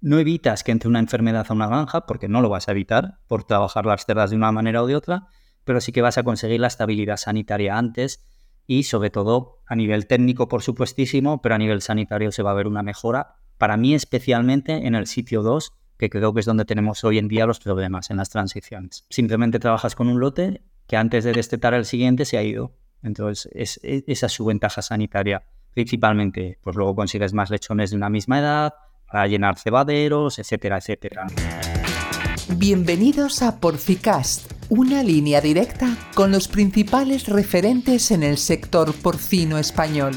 no evitas que entre una enfermedad a una granja, porque no lo vas a evitar por trabajar las cerdas de una manera o de otra, pero sí que vas a conseguir la estabilidad sanitaria antes y sobre todo a nivel técnico, por supuestísimo, pero a nivel sanitario se va a ver una mejora. Para mí especialmente en el sitio 2, que creo que es donde tenemos hoy en día los problemas en las transiciones. Simplemente trabajas con un lote que antes de destetar el siguiente se ha ido. Entonces, es, esa es su ventaja sanitaria. Principalmente, pues luego consigues más lechones de una misma edad, para llenar cebaderos, etcétera, etcétera. Bienvenidos a Porcicast, una línea directa con los principales referentes en el sector porcino español.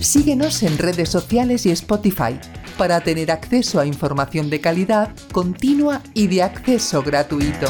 Síguenos en redes sociales y Spotify para tener acceso a información de calidad, continua y de acceso gratuito.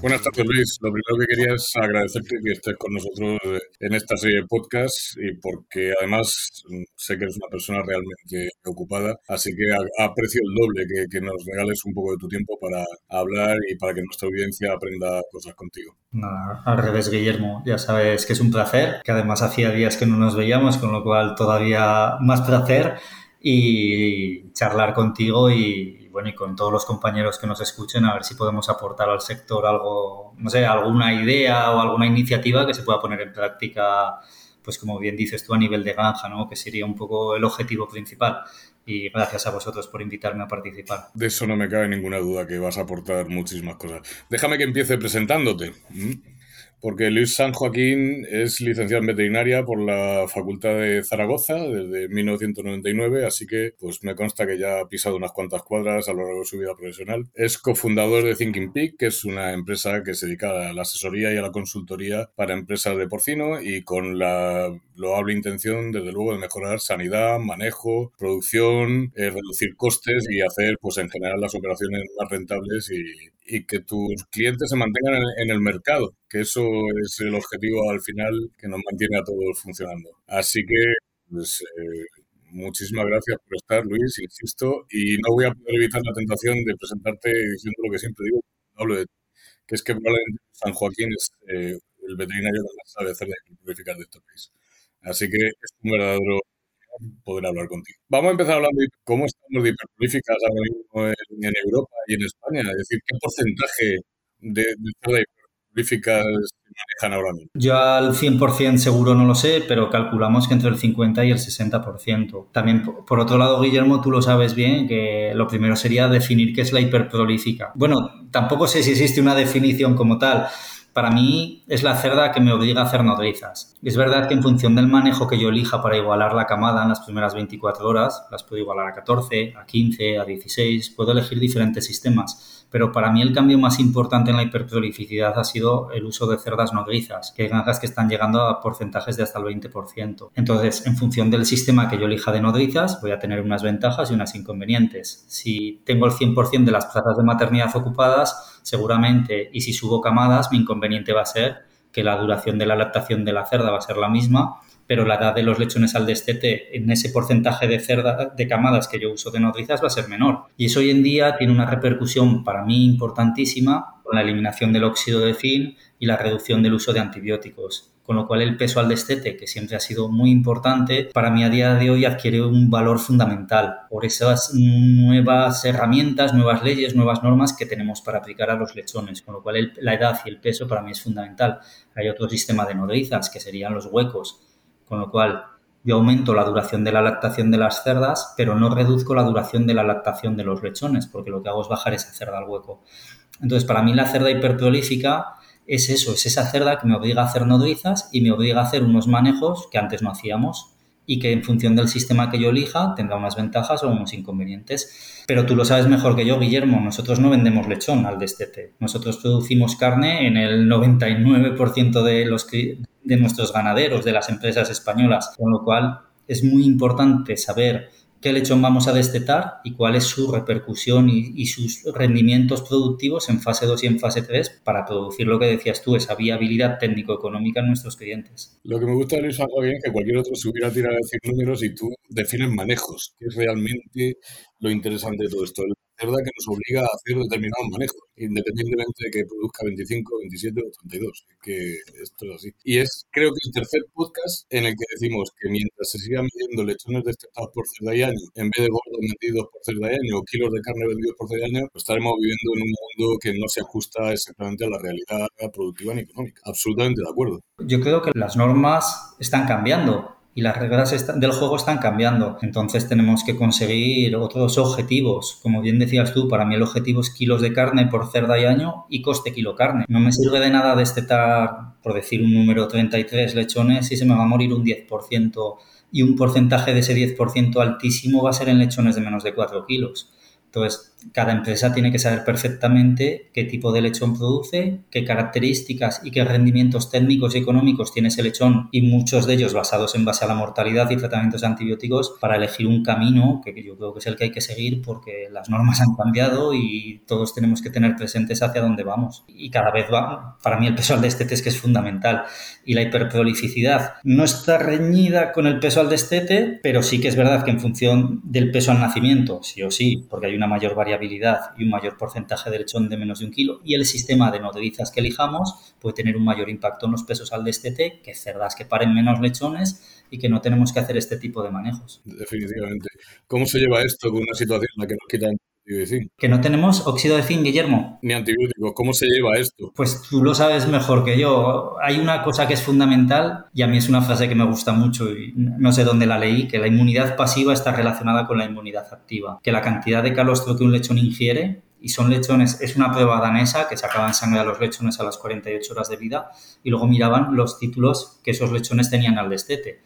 Buenas tardes, Luis. Lo primero que quería es agradecerte que estés con nosotros eh, en esta serie de podcast y porque además mm, sé que eres una persona realmente ocupada, así que aprecio el doble que, nos regales un poco de tu tiempo para hablar y para que nuestra audiencia aprenda cosas contigo. Nada, al revés, Guillermo. Ya sabes que es un placer, que además hacía días que no nos veíamos, con lo cual todavía más placer y charlar contigo y, bueno, y con todos los compañeros que nos escuchen, a ver si podemos aportar al sector algo, no sé, alguna idea o alguna iniciativa que se pueda poner en práctica, pues como bien dices tú, a nivel de granja, ¿no? Que sería un poco el objetivo principal. Y gracias a vosotros por invitarme a participar. De eso no me cabe ninguna duda, que vas a aportar muchísimas cosas. Déjame que empiece presentándote porque Luis San Joaquín es licenciado en veterinaria por la Facultad de Zaragoza desde 1999, así que pues me consta que ya ha pisado unas cuantas cuadras a lo largo de su vida profesional. Es cofundador de Thinking Peak, que es una empresa que se dedica a la asesoría y a la consultoría para empresas de porcino y con la loable intención, desde luego, de mejorar sanidad, manejo, producción, eh, reducir costes y hacer, pues en general, las operaciones más rentables y, y que tus clientes se mantengan en, el mercado, que eso es el objetivo al final que nos mantiene a todos funcionando. Así que, pues, eh, muchísimas gracias por estar, Luis, insisto, y no voy a poder evitar la tentación de presentarte diciendo lo que siempre digo, hablo de que es que probablemente San Joaquín es eh, el veterinario que más sabe hacer de purificar de este país. Así que es un verdadero poder hablar contigo. Vamos a empezar hablando de cómo estamos de hiperprolíficas ahora mismo en, Europa y en España. Es decir, ¿qué porcentaje de, de hiperprolíficas manejan ahora mismo? Yo al 100% seguro no lo sé, pero calculamos que entre el 50 y el 60%. También, por otro lado, Guillermo, tú lo sabes bien, que lo primero sería definir qué es la hiperprolífica. Bueno, tampoco sé si existe una definición como tal para mí es la cerda que me obliga a hacer nodrizas. Es verdad que en función del manejo que yo elija para igualar la camada en las primeras 24 horas, las puedo igualar a 14, a 15, a 16, puedo elegir diferentes sistemas pero para mí el cambio más importante en la hiperprolificidad ha sido el uso de cerdas nodrizas, que hay granjas que están llegando a porcentajes de hasta el 20%. Entonces, en función del sistema que yo elija de nodrizas, voy a tener unas ventajas y unas inconvenientes. Si tengo el 100% de las plazas de maternidad ocupadas, seguramente, y si subo camadas, mi inconveniente va a ser que la duración de la lactación de la cerda va a ser la misma pero la edad de los lechones al destete en ese porcentaje de, cerda, de camadas que yo uso de nodrizas va a ser menor. Y eso hoy en día tiene una repercusión para mí importantísima con la eliminación del óxido de fin y la reducción del uso de antibióticos. Con lo cual el peso al destete, que siempre ha sido muy importante, para mí a día de hoy adquiere un valor fundamental por esas nuevas herramientas, nuevas leyes, nuevas normas que tenemos para aplicar a los lechones. Con lo cual la edad y el peso para mí es fundamental. Hay otro sistema de nodrizas que serían los huecos con lo cual yo aumento la duración de la lactación de las cerdas, pero no reduzco la duración de la lactación de los lechones, porque lo que hago es bajar esa cerda al hueco. Entonces, para mí la cerda hiperprolífica es eso, es esa cerda que me obliga a hacer nodrizas y me obliga a hacer unos manejos que antes no hacíamos y que en función del sistema que yo elija tendrá unas ventajas o unos inconvenientes. Pero tú lo sabes mejor que yo, Guillermo, nosotros no vendemos lechón al destete. Nosotros producimos carne en el 99% de los de nuestros ganaderos, de las empresas españolas, con lo cual es muy importante saber qué lechón vamos a destetar y cuál es su repercusión y, sus rendimientos productivos en fase 2 y en fase 3 para producir lo que decías tú, esa viabilidad técnico-económica en nuestros clientes. Lo que me gusta de Luis algo bien que cualquier otro se hubiera tirado a decir números y tú defines manejos, que es realmente lo interesante de todo esto. Cerda que nos obliga a hacer determinados manejos, independientemente de que produzca 25, 27 o 32. Es que esto es así. Y es, creo que el tercer podcast en el que decimos que mientras se sigan midiendo lechones destetados por cerda y año, en vez de gordos vendidos por cerda y año o kilos de carne vendidos por cerda y año, pues estaremos viviendo en un mundo que no se ajusta exactamente a la realidad productiva ni económica. Absolutamente de acuerdo. Yo creo que las normas están cambiando y las reglas del juego están cambiando. Entonces tenemos que conseguir otros objetivos. Como bien decías tú, para mí el objetivo es kilos de carne por cerda y año y coste kilo carne. No me sirve de nada destetar, por decir un número, 33 lechones y se me va a morir un 10% y un porcentaje de ese 10% altísimo va a ser en lechones de menos de 4 kilos. Entonces, cada empresa tiene que saber perfectamente qué tipo de lechón produce, qué características y qué rendimientos técnicos y económicos tiene ese lechón y muchos de ellos basados en base a la mortalidad y tratamientos antibióticos para elegir un camino que yo creo que es el que hay que seguir porque las normas han cambiado y todos tenemos que tener presentes hacia dónde vamos. Y cada vez va, para mí el peso al destete es que es fundamental y la hiperprolificidad no está reñida con el peso al destete, pero sí que es verdad que en función del peso al nacimiento, sí o sí, porque hay una mayor variabilidad y un mayor porcentaje de lechón de menos de un kilo y el sistema de nodrizas que elijamos puede tener un mayor impacto en los pesos al destete que cerdas que paren menos lechones y que no tenemos que hacer este tipo de manejos. Definitivamente. ¿Cómo se lleva esto con una situación en la que nos quitan que no tenemos óxido de zinc, Guillermo. Ni antibióticos. ¿Cómo se lleva esto? Pues tú lo sabes mejor que yo. Hay una cosa que es fundamental y a mí es una frase que me gusta mucho y no sé dónde la leí, que la inmunidad pasiva está relacionada con la inmunidad activa. Que la cantidad de calostro que un lechón ingiere y son lechones, es una prueba danesa que sacaban sangre a los lechones a las 48 horas de vida y luego miraban los títulos que esos lechones tenían al destete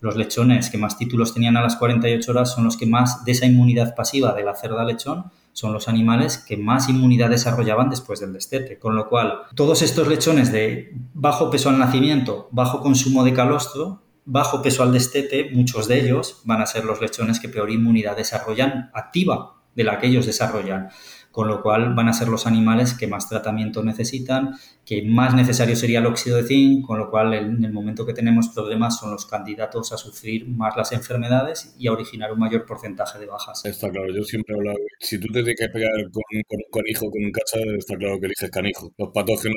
los lechones que más títulos tenían a las 48 horas son los que más de esa inmunidad pasiva de la cerda lechón son los animales que más inmunidad desarrollaban después del destete. Con lo cual, todos estos lechones de bajo peso al nacimiento, bajo consumo de calostro, bajo peso al destete, muchos de ellos van a ser los lechones que peor inmunidad desarrollan activa de la que ellos desarrollan con lo cual van a ser los animales que más tratamiento necesitan, que más necesario sería el óxido de zinc, con lo cual en el momento que tenemos problemas son los candidatos a sufrir más las enfermedades y a originar un mayor porcentaje de bajas. Está claro, yo siempre he hablado, si tú te tienes que pegar con, con un canijo, con un cacha, está claro que eliges canijo. Los patógenos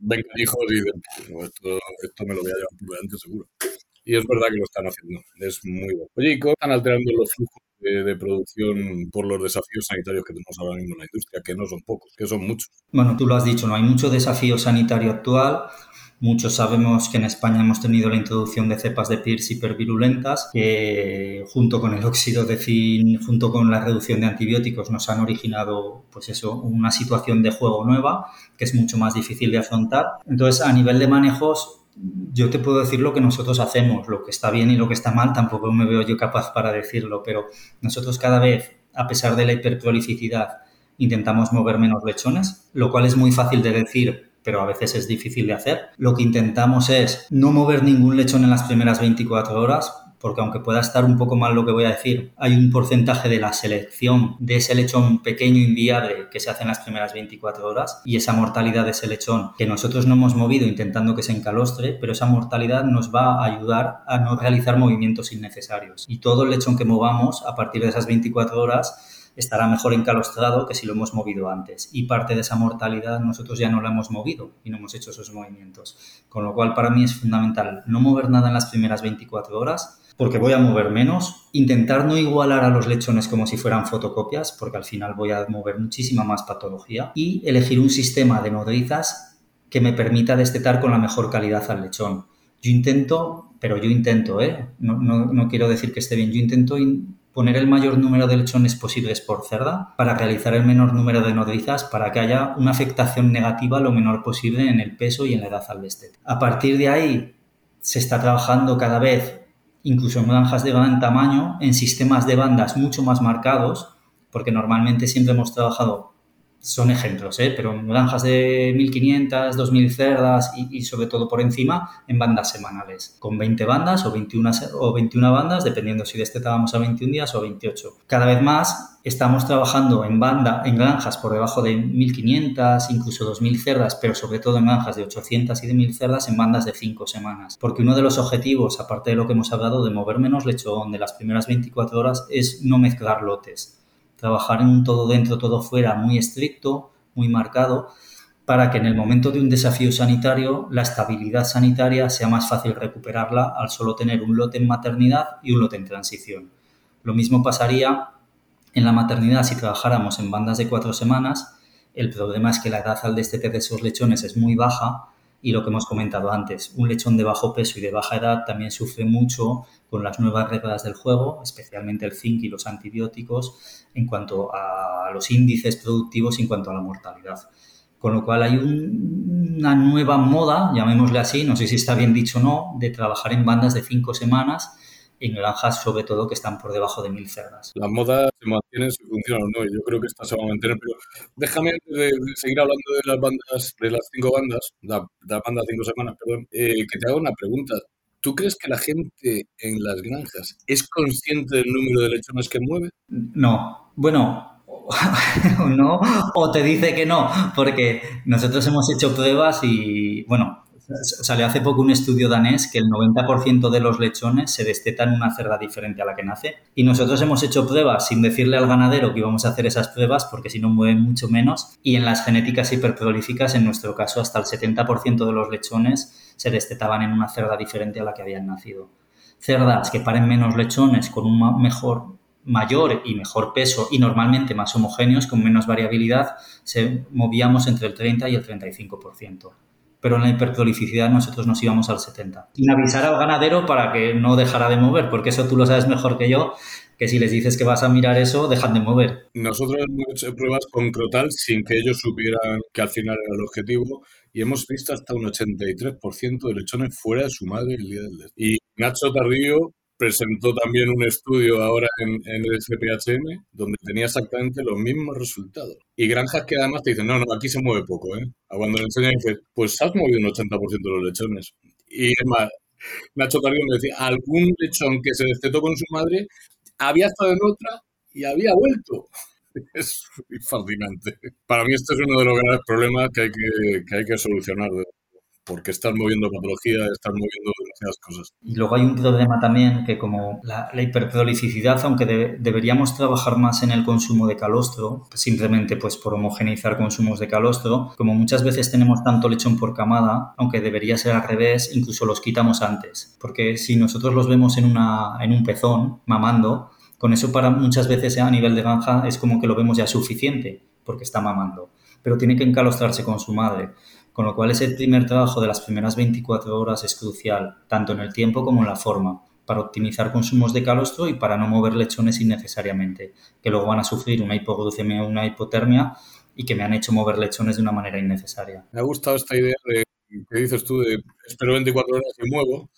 ven canijos y dicen, esto, esto me lo voy a llevar antes seguro. Y es verdad que lo están haciendo, es muy bueno. Oye, ¿y cómo están alterando los flujos de, producción por los desafíos sanitarios que tenemos ahora mismo en la industria, que no son pocos, que son muchos. Bueno, tú lo has dicho, no hay mucho desafío sanitario actual. Muchos sabemos que en España hemos tenido la introducción de cepas de PIRS hipervirulentas que junto con el óxido de zinc, junto con la reducción de antibióticos nos han originado pues eso, una situación de juego nueva que es mucho más difícil de afrontar. Entonces, a nivel de manejos, yo te puedo decir lo que nosotros hacemos, lo que está bien y lo que está mal, tampoco me veo yo capaz para decirlo, pero nosotros cada vez, a pesar de la hiperprolificidad, intentamos mover menos lechones, lo cual es muy fácil de decir, pero a veces es difícil de hacer. Lo que intentamos es no mover ningún lechón en las primeras 24 horas, porque aunque pueda estar un poco mal lo que voy a decir, hay un porcentaje de la selección de ese lechón pequeño inviable que se hace en las primeras 24 horas y esa mortalidad de ese lechón que nosotros no hemos movido intentando que se encalostre, pero esa mortalidad nos va a ayudar a no realizar movimientos innecesarios. Y todo el lechón que movamos a partir de esas 24 horas estará mejor encalostrado que si lo hemos movido antes. Y parte de esa mortalidad nosotros ya no la hemos movido y no hemos hecho esos movimientos. Con lo cual para mí es fundamental no mover nada en las primeras 24 horas, porque voy a mover menos, intentar no igualar a los lechones como si fueran fotocopias, porque al final voy a mover muchísima más patología, y elegir un sistema de nodrizas que me permita destetar con la mejor calidad al lechón. Yo intento, pero yo intento, ¿eh? no, no quiero decir que esté bien, yo intento poner el mayor número de lechones posibles por cerda para realizar el menor número de nodrizas para que haya una afectación negativa lo menor posible en el peso y en la edad al destete. A partir de ahí se está trabajando cada vez incluso en granjas de gran tamaño, en sistemas de bandas mucho más marcados, porque normalmente siempre hemos trabajado, son ejemplos, ¿eh? pero granjas de 1500, 2000 cerdas y, sobre todo por encima, en bandas semanales, con 20 bandas o 21, o 21 bandas, dependiendo si destetábamos a 21 días o a 28. Cada vez más Estamos trabajando en banda, en granjas por debajo de 1.500, incluso 2.000 cerdas, pero sobre todo en granjas de 800 y de 1.000 cerdas en bandas de 5 semanas. Porque uno de los objetivos, aparte de lo que hemos hablado de mover menos lechón de las primeras 24 horas, es no mezclar lotes. Trabajar en un todo dentro, todo fuera muy estricto, muy marcado, para que en el momento de un desafío sanitario la estabilidad sanitaria sea más fácil recuperarla al solo tener un lote en maternidad y un lote en transición. Lo mismo pasaría en la maternidad si trabajáramos en bandas de cuatro semanas. El problema es que la edad al destete de esos lechones es muy baja y lo que hemos comentado antes, un lechón de bajo peso y de baja edad también sufre mucho con las nuevas reglas del juego, especialmente el zinc y los antibióticos, en cuanto a los índices productivos y en cuanto a la mortalidad. Con lo cual hay una nueva moda, llamémosle así, no sé si está bien dicho o no, de trabajar en bandas de cinco semanas en granjas sobre todo que están por debajo de mil cerdas. Las modas se mantienen, si funcionan o no, yo creo que esta se va a mantener, pero déjame de, seguir hablando de las bandas, de las cinco bandas, la, la banda cinco semanas, perdón, eh, que te haga una pregunta. ¿Tú crees que la gente en las granjas es consciente del número de lechones que mueve? No. Bueno, no, o te dice que no, porque nosotros hemos hecho pruebas y, bueno, Salió hace poco un estudio danés que el 90% de los lechones se destetan en una cerda diferente a la que nace. Y nosotros hemos hecho pruebas sin decirle al ganadero que íbamos a hacer esas pruebas porque si no mueven mucho menos. Y en las genéticas hiperprolíficas, en nuestro caso, hasta el 70% de los lechones se destetaban en una cerda diferente a la que habían nacido. Cerdas que paren menos lechones con un mejor mayor y mejor peso y normalmente más homogéneos, con menos variabilidad, se movíamos entre el 30 y el 35% pero en la hiperprolificidad nosotros nos íbamos al 70. Sin avisar al ganadero para que no dejara de mover, porque eso tú lo sabes mejor que yo, que si les dices que vas a mirar eso, dejan de mover. Nosotros hemos hecho pruebas con Crotal sin que ellos supieran que al final era el objetivo y hemos visto hasta un 83% de lechones fuera de su madre el día del Y Nacho Tardío presentó también un estudio ahora en, el SPHM donde tenía exactamente los mismos resultados. Y granjas que además te dicen, no, no, aquí se mueve poco, ¿eh? cuando le enseñan dices, pues has movido un 80% de los lechones. Y es más, Nacho Carrión me decía, algún lechón que se destetó con su madre había estado en otra y había vuelto. Es fascinante. Para mí este es uno de los grandes problemas que hay que, que, hay que solucionar porque están moviendo patología, están moviendo demasiadas cosas. Y luego hay un problema también que como la, la aunque deberíamos trabajar más en el consumo de calostro, simplemente pues por homogeneizar consumos de calostro, como muchas veces tenemos tanto lechón por camada, aunque debería ser al revés, incluso los quitamos antes, porque si nosotros los vemos en, una, en un pezón mamando, con eso para muchas veces a nivel de granja es como que lo vemos ya suficiente, porque está mamando, pero tiene que encalostrarse con su madre. Con lo cual ese primer trabajo de las primeras 24 horas es crucial, tanto en el tiempo como en la forma, para optimizar consumos de calostro y para no mover lechones innecesariamente, que luego van a sufrir una hipoglucemia o una hipotermia y que me han hecho mover lechones de una manera innecesaria. Me ha gustado esta idea de que dices tú de espero 24 horas y muevo,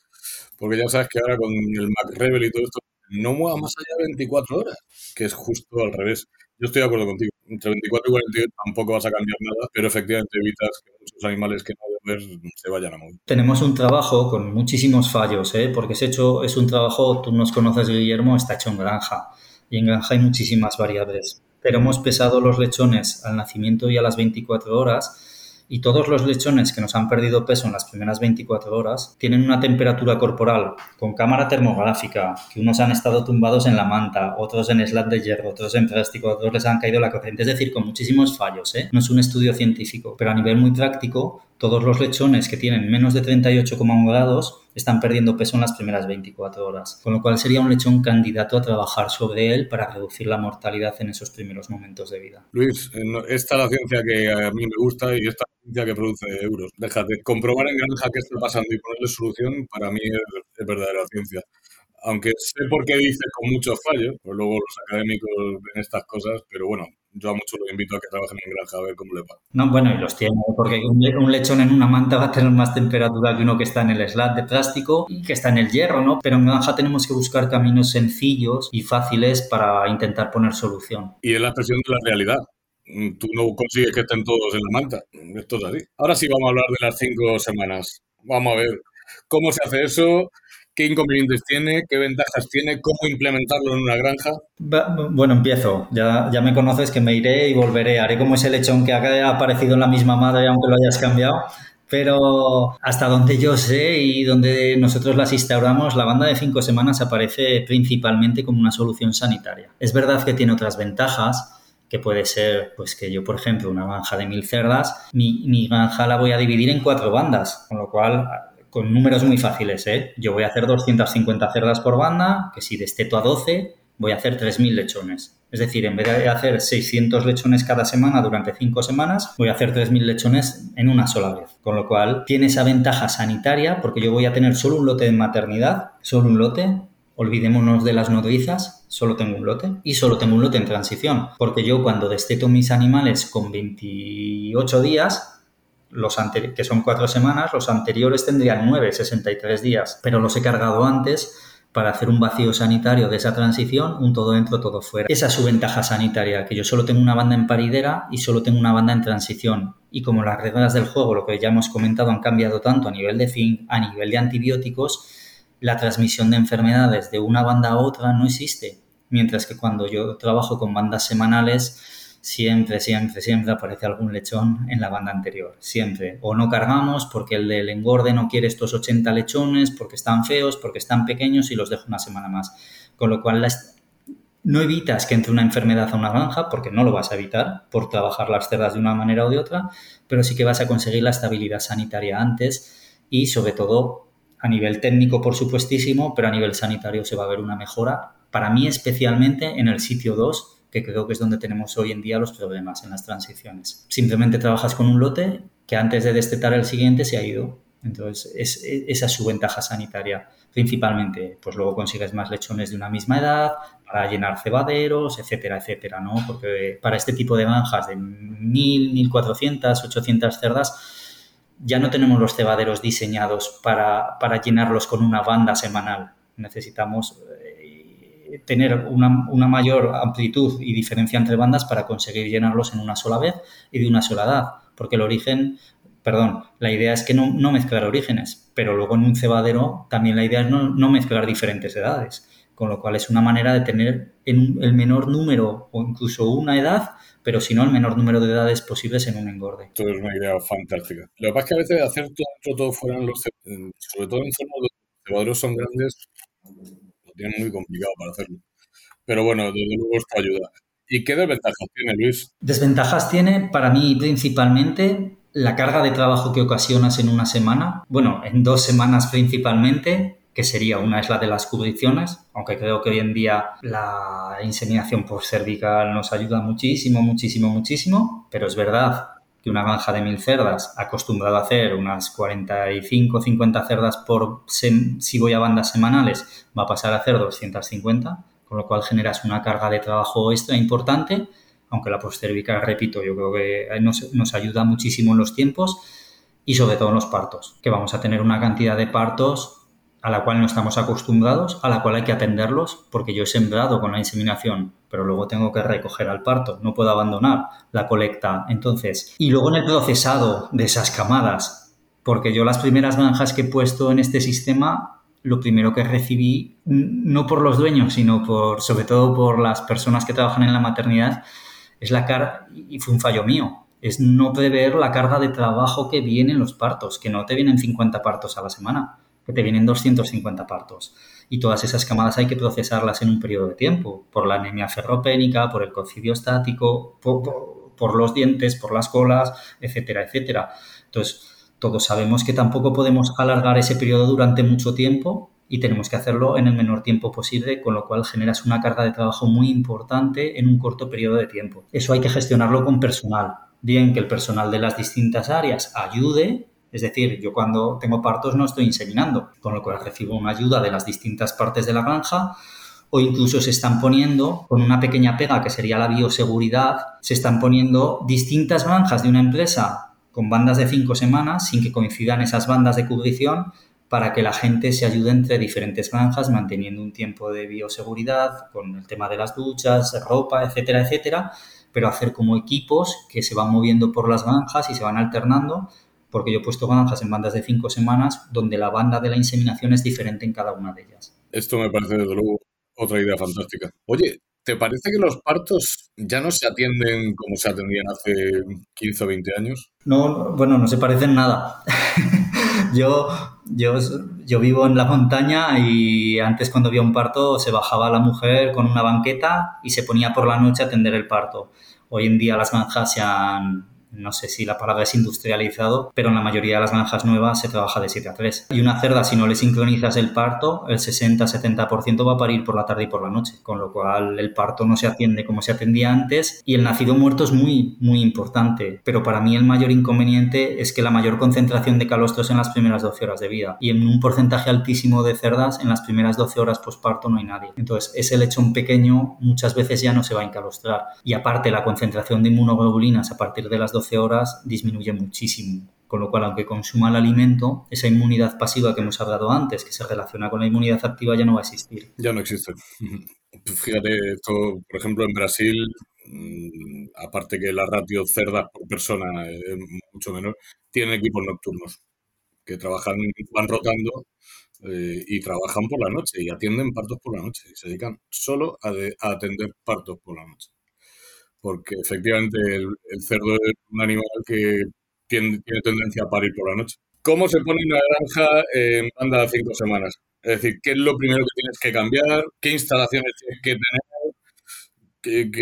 porque ya sabes que ahora con el Mac Rebel y todo esto, no mueva más allá de 24 horas, que es justo al revés. Yo estoy de acuerdo contigo. Entre 24 y 48 tampoco vas a cambiar nada, pero efectivamente evitas que muchos animales que no deben ver se vayan a mover. Tenemos un trabajo con muchísimos fallos, ¿eh? porque es, hecho, es un trabajo, tú nos conoces, Guillermo, está hecho en granja. Y en granja hay muchísimas variables. Pero hemos pesado los lechones al nacimiento y a las 24 horas y todos los lechones que nos han perdido peso en las primeras 24 horas tienen una temperatura corporal con cámara termográfica, que unos han estado tumbados en la manta, otros en slat de hierro, otros en plástico, otros les han caído la corriente, es decir, con muchísimos fallos. ¿eh? No es un estudio científico, pero a nivel muy práctico, todos los lechones que tienen menos de 38,1 grados están perdiendo peso en las primeras 24 horas, con lo cual sería un lechón candidato a trabajar sobre él para reducir la mortalidad en esos primeros momentos de vida. Luis, esta es la ciencia que a mí me gusta y esta ciencia que produce euros. Déjate, comprobar en granja qué está pasando y ponerle solución para mí es, es verdadera ciencia aunque sé por qué dices con muchos fallos, pues luego los académicos ven estas cosas, pero bueno, yo a muchos los invito a que trabajen en granja a ver cómo le va. No, bueno, y los tiene, porque un lechón en una manta va a tener más temperatura que uno que está en el slat de plástico y que está en el hierro, ¿no? Pero en granja tenemos que buscar caminos sencillos y fáciles para intentar poner solución. Y es la expresión de la realidad. Tú no consigues que estén todos en la manta. Esto es así. Ahora sí vamos a hablar de las cinco semanas. Vamos a ver cómo se hace eso, ¿Qué inconvenientes tiene? ¿Qué ventajas tiene? ¿Cómo implementarlo en una granja? Bueno, empiezo. Ya, me conoces que me iré y volveré. Haré como ese lechón que ha aparecido en la misma madre aunque lo hayas cambiado. Pero hasta donde yo sé y donde nosotros las instauramos, la banda de cinco semanas aparece principalmente como una solución sanitaria. Es verdad que tiene otras ventajas, que puede ser, pues que yo, por ejemplo, una granja de mil cerdas, mi granja la voy a dividir en cuatro bandas, con lo cual con números muy fáciles, ¿eh? Yo voy a hacer 250 cerdas por banda, que si desteto a 12, voy a hacer 3.000 lechones. Es decir, en vez de hacer 600 lechones cada semana durante 5 semanas, voy a hacer 3.000 lechones en una sola vez. Con lo cual, tiene esa ventaja sanitaria porque yo voy a tener solo un lote de maternidad, solo un lote, olvidémonos de las nodrizas, solo tengo un lote y solo tengo un lote en transición, porque yo cuando desteto mis animales con 28 días, los que son 4 semanas, los anteriores tendrían 9, 63 días, pero los he cargado antes para hacer un vacío sanitario de esa transición, un todo dentro, todo fuera. Esa es su ventaja sanitaria, que yo solo tengo una banda en paridera y solo tengo una banda en transición. Y como las reglas del juego, lo que ya hemos comentado, han cambiado tanto a nivel de fin, a nivel de antibióticos, la transmisión de enfermedades de una banda a otra no existe. Mientras que cuando yo trabajo con bandas semanales, siempre, siempre, siempre aparece algún lechón en la banda anterior. Siempre. O no cargamos porque el del engorde no quiere estos 80 lechones, porque están feos, porque están pequeños y los dejo una semana más. Con lo cual no evitas que entre una enfermedad a una granja, porque no lo vas a evitar por trabajar las cerdas de una manera o de otra, pero sí que vas a conseguir la estabilidad sanitaria antes y sobre todo a nivel técnico, por supuestísimo, pero a nivel sanitario se va a ver una mejora. Para mí, especialmente en el sitio 2, que creo que es donde tenemos hoy en día los problemas en las transiciones. Simplemente trabajas con un lote que antes de destetar el siguiente se ha ido. Entonces, es, esa es su ventaja sanitaria. Principalmente, pues luego consigues más lechones de una misma edad para llenar cebaderos, etcétera, etcétera, ¿no? Porque para este tipo de granjas de 1000, 1400, 800 cerdas, ya no tenemos los cebaderos diseñados para, llenarlos con una banda semanal. Necesitamos tener una, mayor amplitud y diferencia entre bandas para conseguir llenarlos en una sola vez y de una sola edad. Porque el origen, perdón, la idea es que no, mezclar orígenes, pero luego en un cebadero también la idea es no, no mezclar diferentes edades. Con lo cual es una manera de tener en el menor número o incluso una edad pero si no, el menor número de edades posibles en un engorde. Esto es una idea fantástica. Lo que pasa es que a veces hacer todo, todo fuera en los, sobre todo en zonas donde los cebaderos son grandes, lo tienen muy complicado para hacerlo. Pero bueno, desde luego esto ayuda. ¿Y qué desventajas tiene, Luis? Desventajas tiene para mí principalmente la carga de trabajo que ocasionas en una semana, bueno, en dos semanas principalmente, que sería una es la de las cubriciones, aunque creo que hoy en día la inseminación por cervical nos ayuda muchísimo, muchísimo, muchísimo, pero es verdad que una granja de mil cerdas acostumbrado a hacer unas 45, 50 cerdas por si voy a bandas semanales, va a pasar a hacer 250, con lo cual generas una carga de trabajo extra importante, aunque la cervical, repito, yo creo que nos, nos ayuda muchísimo en los tiempos y sobre todo en los partos, que vamos a tener una cantidad de partos a la cual no estamos acostumbrados, a la cual hay que atenderlos, porque yo he sembrado con la inseminación, pero luego tengo que recoger al parto, no puedo abandonar la colecta. Entonces, y luego en el procesado de esas camadas, porque yo las primeras granjas que he puesto en este sistema, lo primero que recibí, no por los dueños, sino por, sobre todo por las personas que trabajan en la maternidad, es la carga, y fue un fallo mío, es no prever la carga de trabajo que viene en los partos, que no te vienen 50 partos a la semana que te vienen 250 partos. Y todas esas camadas hay que procesarlas en un periodo de tiempo, por la anemia ferropénica, por el cocidio estático, por, los dientes, por las colas, etcétera, etcétera. Entonces, todos sabemos que tampoco podemos alargar ese periodo durante mucho tiempo y tenemos que hacerlo en el menor tiempo posible, con lo cual generas una carga de trabajo muy importante en un corto periodo de tiempo. Eso hay que gestionarlo con personal. Bien que el personal de las distintas áreas ayude es decir, yo cuando tengo partos no estoy inseminando, con lo cual recibo una ayuda de las distintas partes de la granja o incluso se están poniendo, con una pequeña pega que sería la bioseguridad, se están poniendo distintas granjas de una empresa con bandas de cinco semanas sin que coincidan esas bandas de cubrición para que la gente se ayude entre diferentes granjas manteniendo un tiempo de bioseguridad con el tema de las duchas, ropa, etcétera, etcétera, pero hacer como equipos que se van moviendo por las granjas y se van alternando porque yo he puesto granjas en bandas de cinco semanas donde la banda de la inseminación es diferente en cada una de ellas. Esto me parece desde luego otra idea fantástica. Oye, ¿Te parece que los partos ya no se atienden como se atendían hace 15 o 20 años? No, bueno, no se parecen nada. yo, yo, yo vivo en la montaña y antes cuando había un parto se bajaba la mujer con una banqueta y se ponía por la noche a atender el parto. Hoy en día las granjas se han, no sé si la palabra es industrializado, pero en la mayoría de las granjas nuevas se trabaja de 7 a 3. Y una cerda, si no le sincronizas el parto, el 60-70% va a parir por la tarde y por la noche, con lo cual el parto no se atiende como se atendía antes y el nacido muerto es muy, muy importante. Pero para mí el mayor inconveniente es que la mayor concentración de calostros en las primeras 12 horas de vida y en un porcentaje altísimo de cerdas en las primeras 12 horas posparto no hay nadie. Entonces, ese lechón pequeño muchas veces ya no se va a encalostrar. Y aparte, la concentración de inmunoglobulinas a partir de las 12 horas disminuye muchísimo. Con lo cual, aunque consuma el alimento, esa inmunidad pasiva que hemos hablado antes, que se relaciona con la inmunidad activa, ya no va a existir. Ya no existe. Fíjate, esto, por ejemplo, en Brasil, mm, aparte que la ratio cerdas por persona es mucho menor, tienen equipos nocturnos que trabajan, van rotando eh, y trabajan por la noche y atienden partos por la noche y se dedican solo a atender partos por la noche porque efectivamente el, cerdo es un animal que tiene, tendencia a parir por la noche. ¿Cómo se pone una granja en banda de cinco semanas? Es decir, ¿qué es lo primero que tienes que cambiar? ¿Qué instalaciones tienes que tener?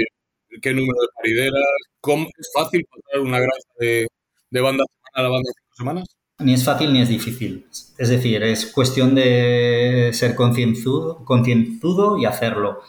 ¿Qué, número de parideras? ¿Cómo es fácil pasar una granja de, de banda a la banda de cinco semanas? Ni es fácil ni es difícil. Es decir, es cuestión de ser concienzudo, concienzudo y hacerlo.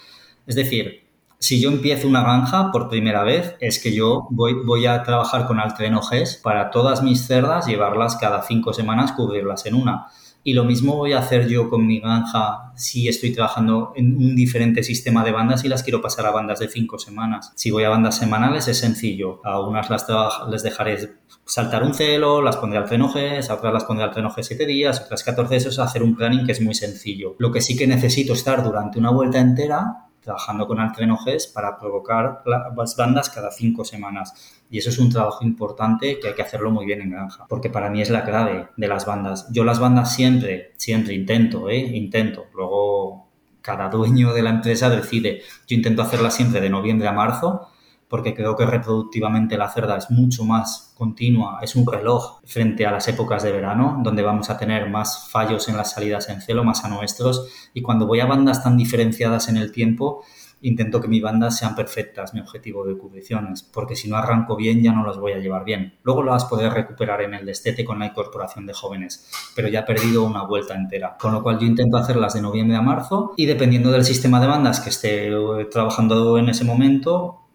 Es decir, si yo empiezo una granja por primera vez, es que yo voy, voy a trabajar con Altreno para todas mis cerdas, llevarlas cada cinco semanas, cubrirlas en una. Y lo mismo voy a hacer yo con mi granja si estoy trabajando en un diferente sistema de bandas y las quiero pasar a bandas de cinco semanas. Si voy a bandas semanales es sencillo. A unas las les dejaré saltar un celo, las pondré al tren a otras las pondré al tren 7 días, otras 14. Eso es hacer un planning que es muy sencillo. Lo que sí que necesito estar durante una vuelta entera trabajando con Altrenoges para provocar las bandas cada cinco semanas. Y eso es un trabajo importante que hay que hacerlo muy bien en granja, porque para mí es la clave de las bandas. Yo las bandas siempre, siempre intento, ¿eh? intento. Luego cada dueño de la empresa decide. Yo intento hacerlas siempre de noviembre a marzo porque creo que reproductivamente la cerda es mucho más continua, es un reloj frente a las épocas de verano, donde vamos a tener más fallos en las salidas en celo, más a nuestros, y cuando voy a bandas tan diferenciadas en el tiempo, intento que mis bandas sean perfectas, mi objetivo de cubriciones, porque si no arranco bien ya no las voy a llevar bien. Luego las podré recuperar en el destete con la incorporación de jóvenes, pero ya he perdido una vuelta entera. Con lo cual yo intento hacerlas de noviembre a marzo y dependiendo del sistema de bandas que esté trabajando en ese momento,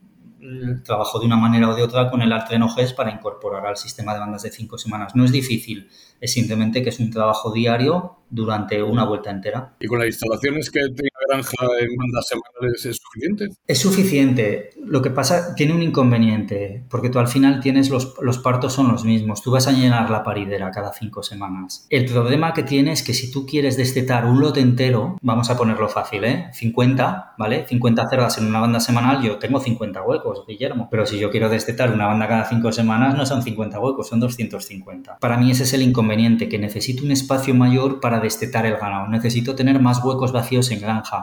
trabajo de una manera o de otra con el Artreno para incorporar al sistema de bandas de cinco semanas. No es difícil, es simplemente que es un trabajo diario durante una vuelta entera. ¿Y con las instalaciones que la en bandas semanales es suficiente? Es suficiente. Lo que pasa, tiene un inconveniente, porque tú al final tienes los, los partos son los mismos. Tú vas a llenar la paridera cada cinco semanas. El problema que tiene es que si tú quieres destetar un lote entero, vamos a ponerlo fácil, ¿eh? 50, ¿vale? 50 cerdas en una banda semanal, yo tengo 50 huecos, Guillermo. Pero si yo quiero destetar una banda cada cinco semanas, no son 50 huecos, son 250. Para mí ese es el inconveniente, que necesito un espacio mayor para destetar el ganado. Necesito tener más huecos vacíos en granja.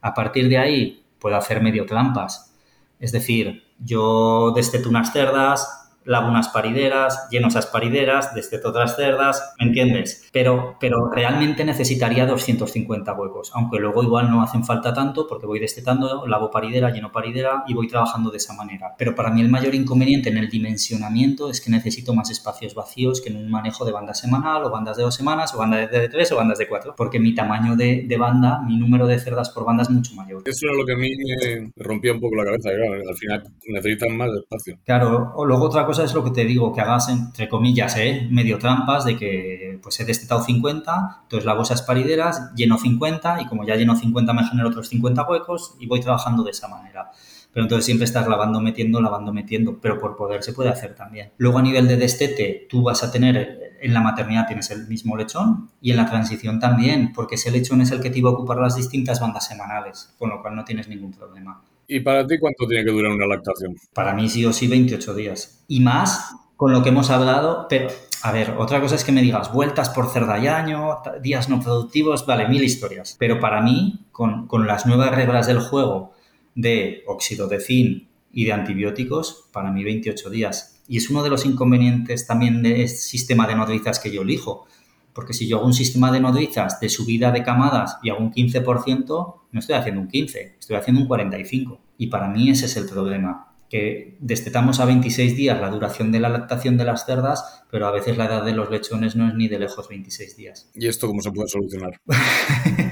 A partir de ahí puedo hacer medio trampas. Es decir, yo desteto unas cerdas, lavo unas parideras, lleno esas parideras, desteto otras cerdas, ¿me entiendes? Pero, pero realmente necesitaría 250 huecos, aunque luego igual no hacen falta tanto porque voy destetando, lavo paridera, lleno paridera y voy trabajando de esa manera. Pero para mí el mayor inconveniente en el dimensionamiento es que necesito más espacios vacíos que en un manejo de banda semanal o bandas de dos semanas o bandas de tres o bandas de cuatro, porque mi tamaño de, de banda, mi número de cerdas por banda es mucho mayor. Eso es lo que a mí me rompía un poco la cabeza, al final necesitan más espacio. Claro, o luego otra cosa es lo que te digo, que hagas, entre comillas, ¿eh? medio trampas de que pues he destetado 50, entonces lavo esas parideras, lleno 50 y como ya lleno 50 me genero otros 50 huecos y voy trabajando de esa manera. Pero entonces siempre estás lavando, metiendo, lavando, metiendo, pero por poder se puede hacer también. Luego a nivel de destete, tú vas a tener, en la maternidad tienes el mismo lechón y en la transición también, porque ese lechón es el que te iba a ocupar las distintas bandas semanales, con lo cual no tienes ningún problema. ¿Y para ti cuánto tiene que durar una lactación? Para mí sí o sí 28 días. Y más con lo que hemos hablado, pero a ver, otra cosa es que me digas vueltas por cerda y año, días no productivos, vale, mil historias. Pero para mí, con, con las nuevas reglas del juego, de óxido de zinc y de antibióticos, para mí 28 días. Y es uno de los inconvenientes también del sistema de nodrizas que yo elijo. Porque si yo hago un sistema de nodrizas de subida de camadas y hago un 15%, no estoy haciendo un 15, estoy haciendo un 45. Y para mí ese es el problema que destetamos a 26 días la duración de la lactación de las cerdas, pero a veces la edad de los lechones no es ni de lejos 26 días. ¿Y esto cómo se puede solucionar?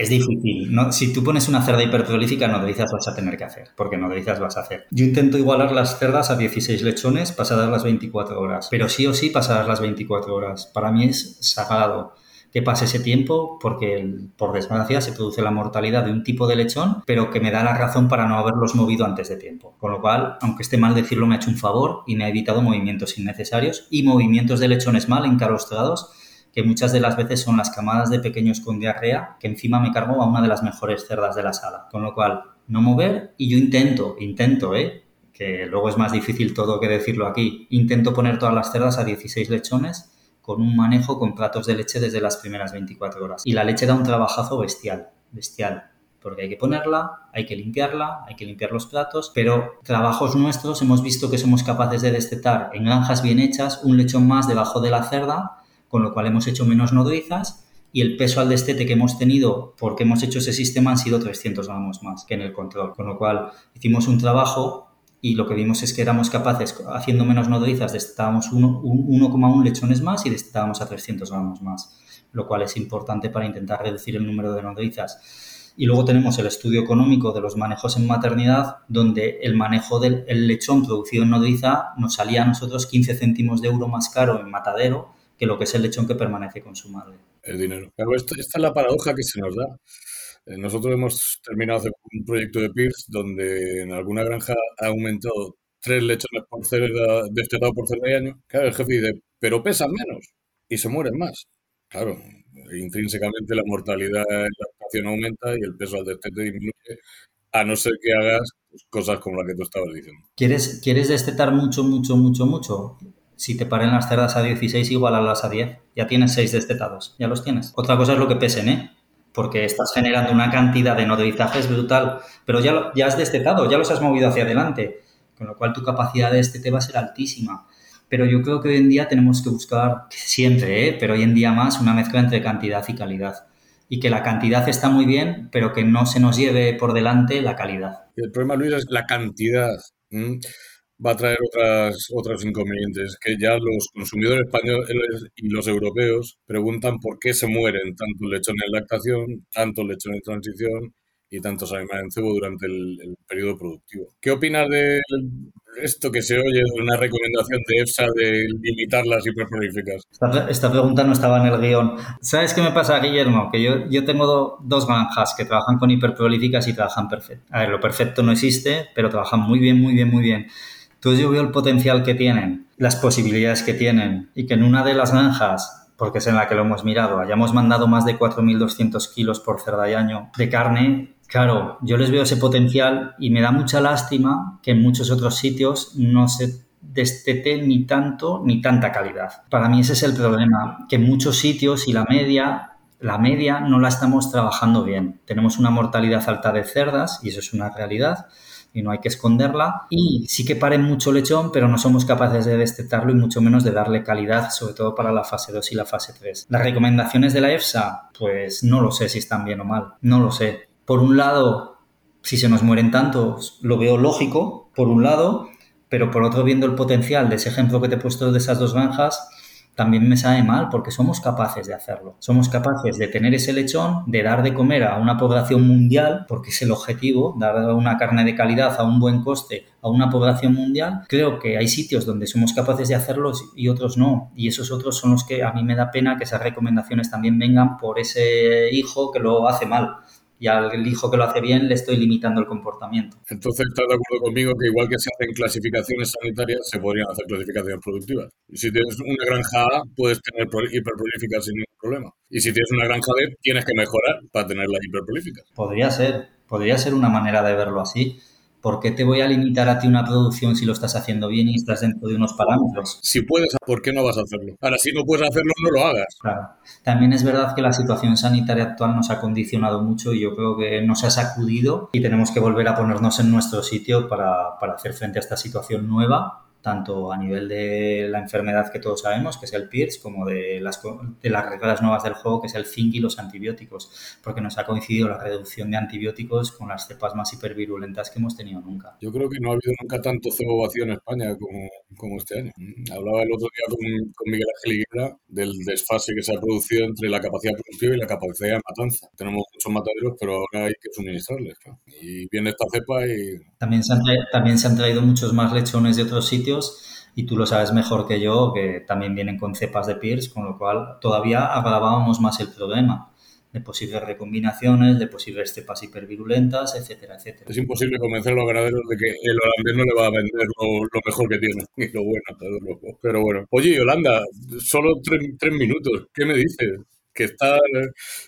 es difícil. ¿no? Si tú pones una cerda hiperprolífica, nodrizas vas a tener que hacer, porque nodrizas vas a hacer. Yo intento igualar las cerdas a 16 lechones pasadas las 24 horas, pero sí o sí pasadas las 24 horas. Para mí es sagrado que pase ese tiempo porque, por desgracia, se produce la mortalidad de un tipo de lechón, pero que me da la razón para no haberlos movido antes de tiempo. Con lo cual, aunque esté mal decirlo, me ha hecho un favor y me ha evitado movimientos innecesarios y movimientos de lechones mal encalostrados que muchas de las veces son las camadas de pequeños con diarrea, que encima me cargo a una de las mejores cerdas de la sala. Con lo cual, no mover y yo intento, intento, ¿eh? que luego es más difícil todo que decirlo aquí, intento poner todas las cerdas a 16 lechones con un manejo con platos de leche desde las primeras 24 horas. Y la leche da un trabajazo bestial, bestial, porque hay que ponerla, hay que limpiarla, hay que limpiar los platos, pero trabajos nuestros hemos visto que somos capaces de destetar en granjas bien hechas un lechón más debajo de la cerda, con lo cual hemos hecho menos nodrizas y el peso al destete que hemos tenido porque hemos hecho ese sistema han sido 300 gramos más que en el control, con lo cual hicimos un trabajo y lo que vimos es que éramos capaces, haciendo menos nodrizas, destetábamos 1,1 lechones más y destetábamos a 300 gramos más, lo cual es importante para intentar reducir el número de nodrizas. Y luego tenemos el estudio económico de los manejos en maternidad, donde el manejo del lechón producido en nodriza nos salía a nosotros 15 céntimos de euro más caro en matadero que lo que es el lechón que permanece con su madre. El dinero. esta es la paradoja que se nos da eh, nosotros hemos terminado hace un proyecto de PIRS donde en alguna granja ha aumentado tres lechones por cerda, destetado por cerda de año. Claro, el jefe dice, pero pesan menos y se mueren más. Claro, intrínsecamente la mortalidad en la lactación aumenta y el peso al destete disminuye, a no ser que hagas pues, cosas como la que tú estabas diciendo. ¿Quieres, ¿Quieres destetar mucho, mucho, mucho, mucho? Si te paren las cerdas a 16, igual a las a 10. Ya tienes 6 destetados, ya los tienes. Otra cosa es lo que pesen, ¿eh? porque estás generando una cantidad de nodrizajes brutal, pero ya, ya has destetado, ya los has movido hacia adelante, con lo cual tu capacidad de destete va a ser altísima. Pero yo creo que hoy en día tenemos que buscar, siempre, ¿eh? pero hoy en día más, una mezcla entre cantidad y calidad. Y que la cantidad está muy bien, pero que no se nos lleve por delante la calidad. El problema, Luis, es la cantidad va a traer otras, otros inconvenientes, que ya los consumidores españoles y los europeos preguntan por qué se mueren tantos lechones en lactación, tantos lechones en transición y tantos animales en cebo durante el, periodo productivo. ¿Qué opinas de esto que se oye de una recomendación de EFSA de limitar las hiperprolíficas? Esta, pregunta no estaba en el guion. ¿Sabes qué me pasa, Guillermo? Que yo, yo tengo dos granjas que trabajan con hiperprolíficas y trabajan perfecto. A ver, lo perfecto no existe, pero trabajan muy bien, muy bien, muy bien. Entonces yo veo el potencial que tienen, las posibilidades que tienen y que en una de las granjas, porque es en la que lo hemos mirado, hayamos mandado más de 4.200 kilos por cerda y año de carne, claro, yo les veo ese potencial y me da mucha lástima que en muchos otros sitios no se destete ni tanto ni tanta calidad. Para mí ese es el problema, que en muchos sitios y la media la media no la estamos trabajando bien. Tenemos una mortalidad alta de cerdas y eso es una realidad y no hay que esconderla. Y sí que paren mucho lechón, pero no somos capaces de destetarlo y mucho menos de darle calidad, sobre todo para la fase 2 y la fase 3. Las recomendaciones de la EFSA, pues no lo sé si están bien o mal, no lo sé. Por un lado, si se nos mueren tantos, lo veo lógico, por un lado, pero por otro, viendo el potencial de ese ejemplo que te he puesto de esas dos granjas, también me sabe mal porque somos capaces de hacerlo. Somos capaces de tener ese lechón, de dar de comer a una población mundial, porque es el objetivo, dar una carne de calidad a un buen coste a una población mundial. Creo que hay sitios donde somos capaces de hacerlo y otros no. Y esos otros son los que a mí me da pena que esas recomendaciones también vengan por ese hijo que lo hace mal y al hijo que lo hace bien le estoy limitando el comportamiento. Entonces, ¿estás de acuerdo conmigo que igual que se hacen clasificaciones sanitarias, se podrían hacer clasificaciones productivas? Y si tienes una granja A, puedes tener hiperprolíficas sin ningún problema. Y si tienes una granja B, tienes que mejorar para tener las hiperprolíficas. Podría ser, podría ser una manera de verlo así. ¿Por qué te voy a limitar a ti una producción si lo estás haciendo bien y estás dentro de unos parámetros? Si puedes, ¿por qué no vas a hacerlo? Ahora, si no puedes hacerlo, no lo hagas. Claro. También es verdad que la situación sanitaria actual nos ha condicionado mucho y yo creo que nos ha sacudido y tenemos que volver a ponernos en nuestro sitio para, para hacer frente a esta situación nueva tanto a nivel de la enfermedad que todos sabemos, que es el PIRS, como de las, de las reglas nuevas del juego, que es el zinc y los antibióticos, porque nos ha coincidido la reducción de antibióticos con las cepas más hipervirulentas que hemos tenido nunca. Yo creo que no ha habido nunca tanto cebo vacío en España como, como este año. Hablaba el otro día con, con Miguel Ángel Higuera del desfase que se ha producido entre la capacidad productiva y la capacidad de matanza. Tenemos muchos mataderos, pero ahora hay que suministrarles. Y viene esta cepa y... También se, han también se han traído muchos más lechones de otros sitios y tú lo sabes mejor que yo, que también vienen con cepas de PIRS, con lo cual todavía agravábamos más el problema de posibles recombinaciones, de posibles cepas hipervirulentas, etcétera, etcétera. Es imposible convencer a los ganaderos de que el holandés no le va a vender lo, mejor que tiene y lo bueno, Pero bueno. Oye, Yolanda, solo tres minutos. ¿Qué me dices? Que está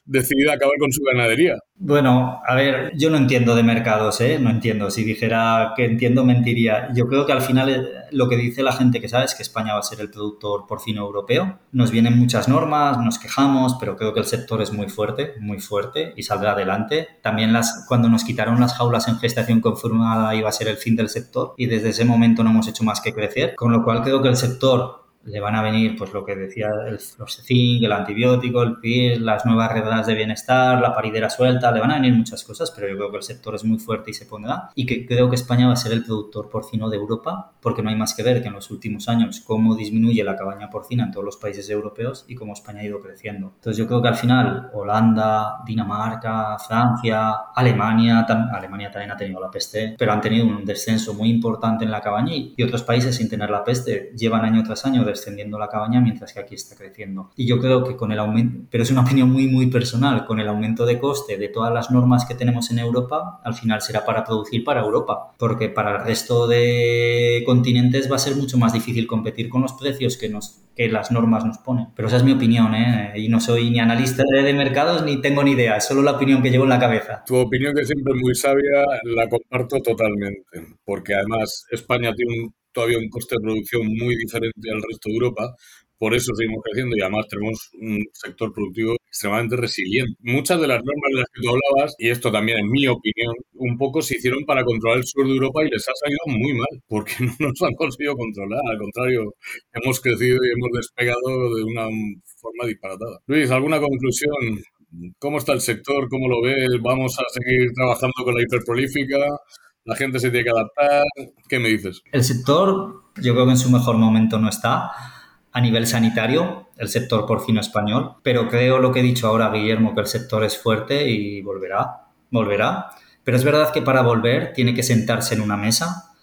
decidida a acabar con su ganadería. Bueno, a ver, yo no entiendo de mercados, ¿eh? No entiendo. Si dijera que entiendo, mentiría. Yo creo que al final eh, lo que dice la gente que sabe es que España va a ser el productor porcino europeo. Nos vienen muchas normas, nos quejamos, pero creo que el sector es muy fuerte, muy fuerte y saldrá adelante. También las, cuando nos quitaron las jaulas en gestación confirmada iba a ser el fin del sector y desde ese momento no hemos hecho más que crecer. Con lo cual creo que el sector le van a venir, pues lo que decía, el zinc, el antibiótico, el PIR, las nuevas reglas de bienestar, la paridera suelta, le van a venir muchas cosas, pero yo creo que el sector es muy fuerte y se pondrá. Y que creo que España va a ser el productor porcino de Europa, porque no hay más que ver que en los últimos años cómo disminuye la cabaña porcina en todos los países europeos y cómo España ha ido creciendo. Entonces yo creo que al final Holanda, Dinamarca, Francia, Alemania, Alemania también ha tenido la peste, pero han tenido un descenso muy importante en la cabaña y, otros países sin tener la peste llevan año tras año descendiendo la cabaña mientras que aquí está creciendo. Y yo creo que con el aumento, pero es una opinión muy, muy personal, con el aumento de coste de todas las normas que tenemos en Europa, al final será para producir para Europa, porque para el resto de continentes va a ser mucho más difícil competir con los precios que, nos, que las normas nos ponen. Pero esa es mi opinión, ¿eh? y no soy ni analista de, mercados ni tengo ni idea, es solo la opinión que llevo en la cabeza. Tu opinión, que siempre es muy sabia, la comparto totalmente, porque además España tiene un todavía un coste de producción muy diferente al resto de Europa, por eso seguimos creciendo y además tenemos un sector productivo extremadamente resiliente. Muchas de las normas de las que tú hablabas, y esto también en mi opinión, un poco se hicieron para controlar el sur de Europa y les ha salido muy mal, porque no nos han conseguido controlar. Al contrario, hemos crecido y hemos despegado de una forma disparatada. Luis, ¿alguna conclusión? ¿Cómo está el sector? ¿Cómo lo ves? ¿Vamos a seguir trabajando con la hiperprolífica? La gente se tiene que adaptar. ¿Qué me dices? El sector, yo creo que en su mejor momento no está a nivel sanitario, el sector porcino español, pero creo lo que he dicho ahora, Guillermo, que el sector es fuerte y volverá, volverá. Pero es verdad que para volver tiene que sentarse en una mesa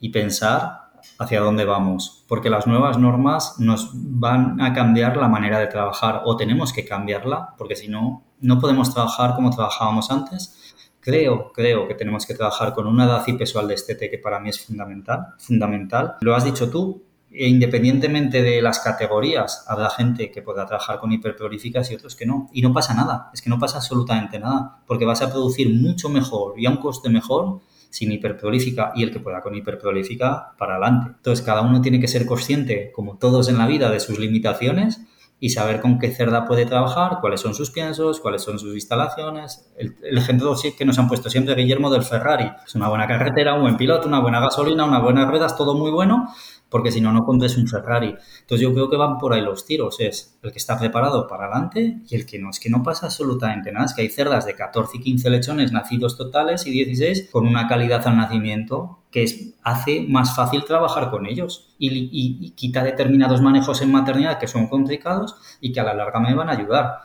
y pensar hacia dónde vamos, porque las nuevas normas nos van a cambiar la manera de trabajar o tenemos que cambiarla, porque si no, no podemos trabajar como trabajábamos antes Creo, creo que tenemos que trabajar con una edad y peso al que para mí es fundamental, fundamental. Lo has dicho tú, e independientemente de las categorías, habrá gente que podrá trabajar con hiperprolíficas y otros que no. Y no pasa nada, es que no pasa absolutamente nada, porque vas a producir mucho mejor y a un coste mejor sin hiperprolífica y el que pueda con hiperprolífica para adelante. Entonces, cada uno tiene que ser consciente, como todos en la vida, de sus limitaciones y saber con qué cerda puede trabajar, cuáles son sus piensos, cuáles son sus instalaciones. El, ejemplo que nos han puesto siempre Guillermo del Ferrari. Es una buena carretera, un buen piloto, una buena gasolina, unas buenas ruedas, todo muy bueno, porque si no, no compres un Ferrari. Entonces yo creo que van por ahí los tiros. Es el que está preparado para adelante y el que no. Es que no pasa absolutamente nada. Es que hay cerdas de 14 y 15 lechones nacidos totales y 16 con una calidad al nacimiento que es, hace más fácil trabajar con ellos y, y, quita determinados manejos en maternidad que son complicados y que a la larga me van a ayudar.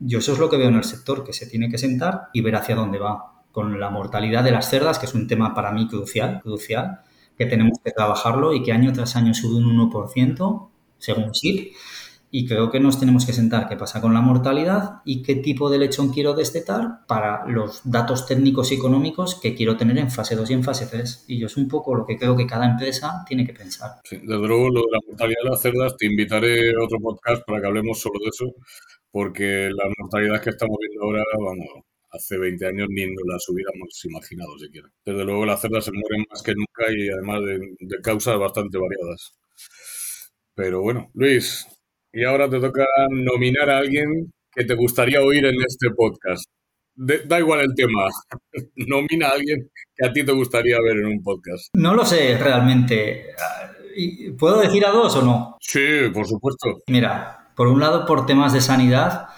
Yo eso es lo que veo en el sector, que se tiene que sentar y ver hacia dónde va. Con la mortalidad de las cerdas, que es un tema para mí crucial, crucial, que tenemos que trabajarlo y que año tras año sube un 1%, según SIP. Y creo que nos tenemos que sentar qué pasa con la mortalidad y qué tipo de lechón quiero destetar para los datos técnicos y económicos que quiero tener en fase 2 y en fase 3. Y yo es un poco lo que creo que cada empresa tiene que pensar. Sí, desde luego, lo de la mortalidad de las cerdas, te invitaré a otro podcast para que hablemos solo de eso, porque las mortalidades que estamos viendo ahora, vamos, hace 20 años ni nos las hubiéramos imaginado siquiera. Desde luego las cerdas se mueren más que nunca y además de, causas bastante variadas. Pero bueno, Luis, y ahora te toca nominar a alguien que te gustaría oír en este podcast. da igual el tema, nomina a alguien que a ti te gustaría ver en un podcast. No lo sé realmente. ¿Puedo decir a dos o no? Sí, por supuesto. Mira, por un lado por temas de sanidad,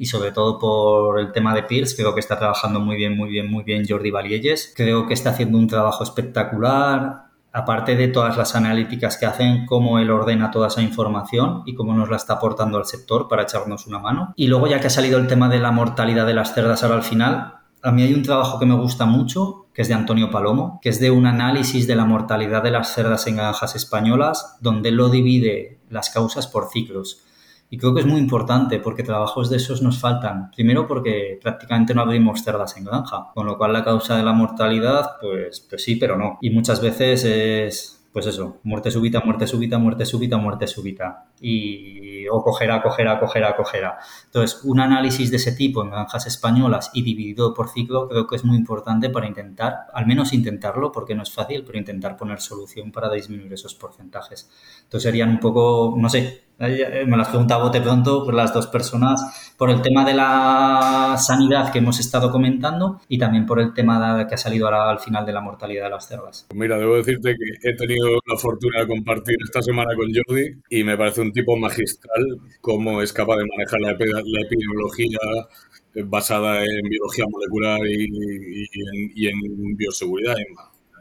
y sobre todo por el tema de Pierce. Creo que está trabajando muy bien, muy bien, muy bien Jordi Valielles. Creo que está haciendo un trabajo espectacular. Aparte de todas las analíticas que hacen, cómo él ordena toda esa información y cómo nos la está aportando al sector para echarnos una mano. Y luego, ya que ha salido el tema de la mortalidad de las cerdas ahora al final, a mí hay un trabajo que me gusta mucho, que es de Antonio Palomo, que es de un análisis de la mortalidad de las cerdas en granjas españolas, donde lo divide las causas por ciclos. Y creo que es muy importante porque trabajos de esos nos faltan. Primero porque prácticamente no abrimos cerdas en granja, con lo cual la causa de la mortalidad, pues, pues sí, pero no. Y muchas veces es pues eso, muerte súbita, muerte súbita, muerte súbita, muerte súbita. Y o cogerá, cogerá, cogerá, cogerá. Entonces, un análisis de ese tipo en granjas españolas y dividido por ciclo creo que es muy importante para intentar, al menos intentarlo, porque no es fácil, pero intentar poner solución para disminuir esos porcentajes. Entonces serían un poco, no sé, eh, me las preguntaba bote pronto por las dos personas, por el tema de la sanidad que hemos estado comentando y también por el tema que ha salido ahora al final de la mortalidad de las cerdas. Mira, debo decirte que he tenido la fortuna de compartir esta semana con Jordi y me parece un tipo magistral cómo es capaz de manejar la, epidemiología basada en biología molecular y, en, bioseguridad.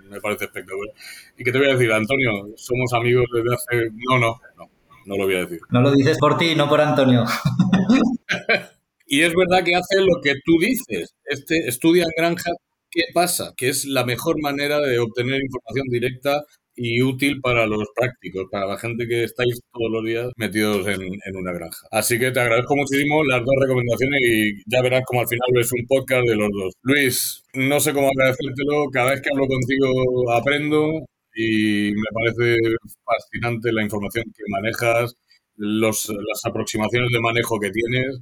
me parece espectacular. ¿Y qué te voy a decir, Antonio? Somos amigos desde hace... No, no, no no lo voy a decir. No lo dices por ti, no por Antonio. y es verdad que hace lo que tú dices. Este estudia en granja, ¿qué pasa? Que es la mejor manera de obtener información directa y útil para los prácticos, para la gente que estáis todos los días metidos en, en, una granja. Así que te agradezco muchísimo las dos recomendaciones y ya verás como al final es un podcast de los dos. Luis, no sé cómo agradecértelo, cada vez que hablo contigo aprendo, y me parece fascinante la información que manejas, los, las aproximaciones de manejo que tienes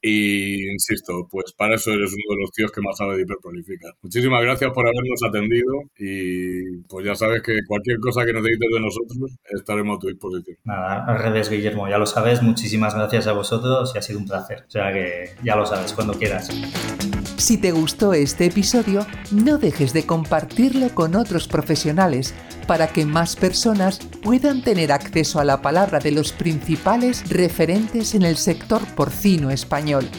y insisto, pues para eso eres uno de los tíos que más sabe de hiperprolífica. Muchísimas gracias por habernos atendido y pues ya sabes que cualquier cosa que necesites de nosotros estaremos a tu disposición. Nada, al revés, Guillermo, ya lo sabes. Muchísimas gracias a vosotros y ha sido un placer. O sea que ya lo sabes, cuando quieras. Si te gustó este episodio, no dejes de compartirlo con otros profesionales para que más personas puedan tener acceso a la palabra de los principales referentes en el sector porcino español.